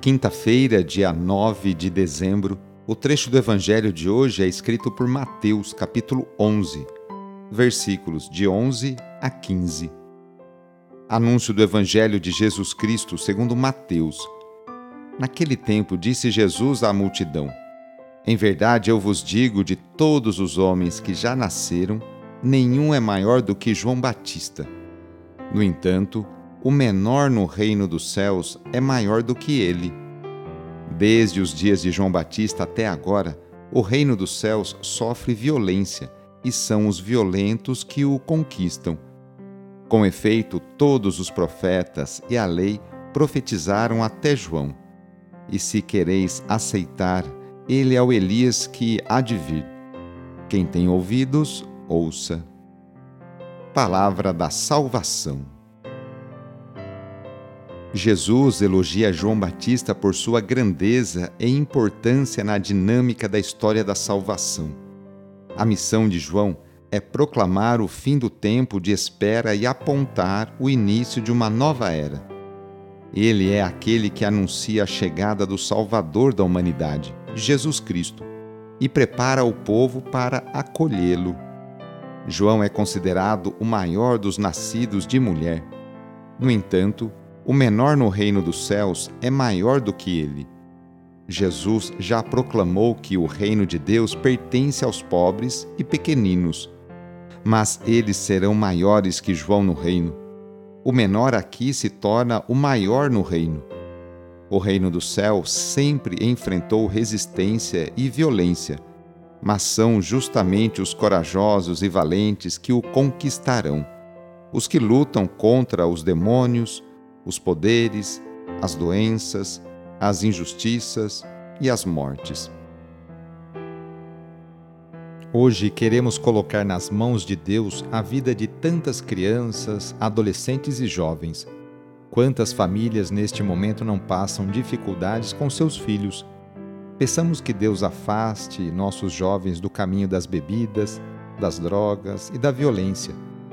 Quinta-feira, dia 9 de dezembro, o trecho do Evangelho de hoje é escrito por Mateus, capítulo 11, versículos de 11 a 15. Anúncio do Evangelho de Jesus Cristo segundo Mateus. Naquele tempo disse Jesus à multidão: Em verdade eu vos digo, de todos os homens que já nasceram, nenhum é maior do que João Batista. No entanto, o menor no reino dos céus é maior do que ele. Desde os dias de João Batista até agora, o reino dos céus sofre violência e são os violentos que o conquistam. Com efeito, todos os profetas e a lei profetizaram até João. E se quereis aceitar, ele é o Elias que há de vir. Quem tem ouvidos, ouça. Palavra da salvação. Jesus elogia João Batista por sua grandeza e importância na dinâmica da história da salvação. A missão de João é proclamar o fim do tempo de espera e apontar o início de uma nova era. Ele é aquele que anuncia a chegada do Salvador da humanidade, Jesus Cristo, e prepara o povo para acolhê-lo. João é considerado o maior dos nascidos de mulher. No entanto, o menor no reino dos céus é maior do que ele. Jesus já proclamou que o reino de Deus pertence aos pobres e pequeninos, mas eles serão maiores que João no reino. O menor aqui se torna o maior no reino. O reino do céu sempre enfrentou resistência e violência, mas são justamente os corajosos e valentes que o conquistarão, os que lutam contra os demônios, os poderes, as doenças, as injustiças e as mortes. Hoje queremos colocar nas mãos de Deus a vida de tantas crianças, adolescentes e jovens. Quantas famílias neste momento não passam dificuldades com seus filhos? Peçamos que Deus afaste nossos jovens do caminho das bebidas, das drogas e da violência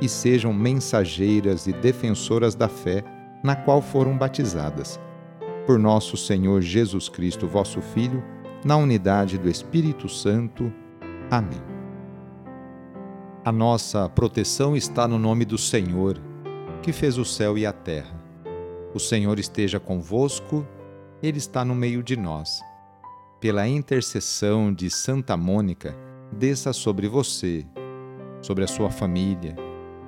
e sejam mensageiras e defensoras da fé na qual foram batizadas. Por nosso Senhor Jesus Cristo, vosso Filho, na unidade do Espírito Santo. Amém. A nossa proteção está no nome do Senhor, que fez o céu e a terra. O Senhor esteja convosco, Ele está no meio de nós. Pela intercessão de Santa Mônica, desça sobre você, sobre a sua família,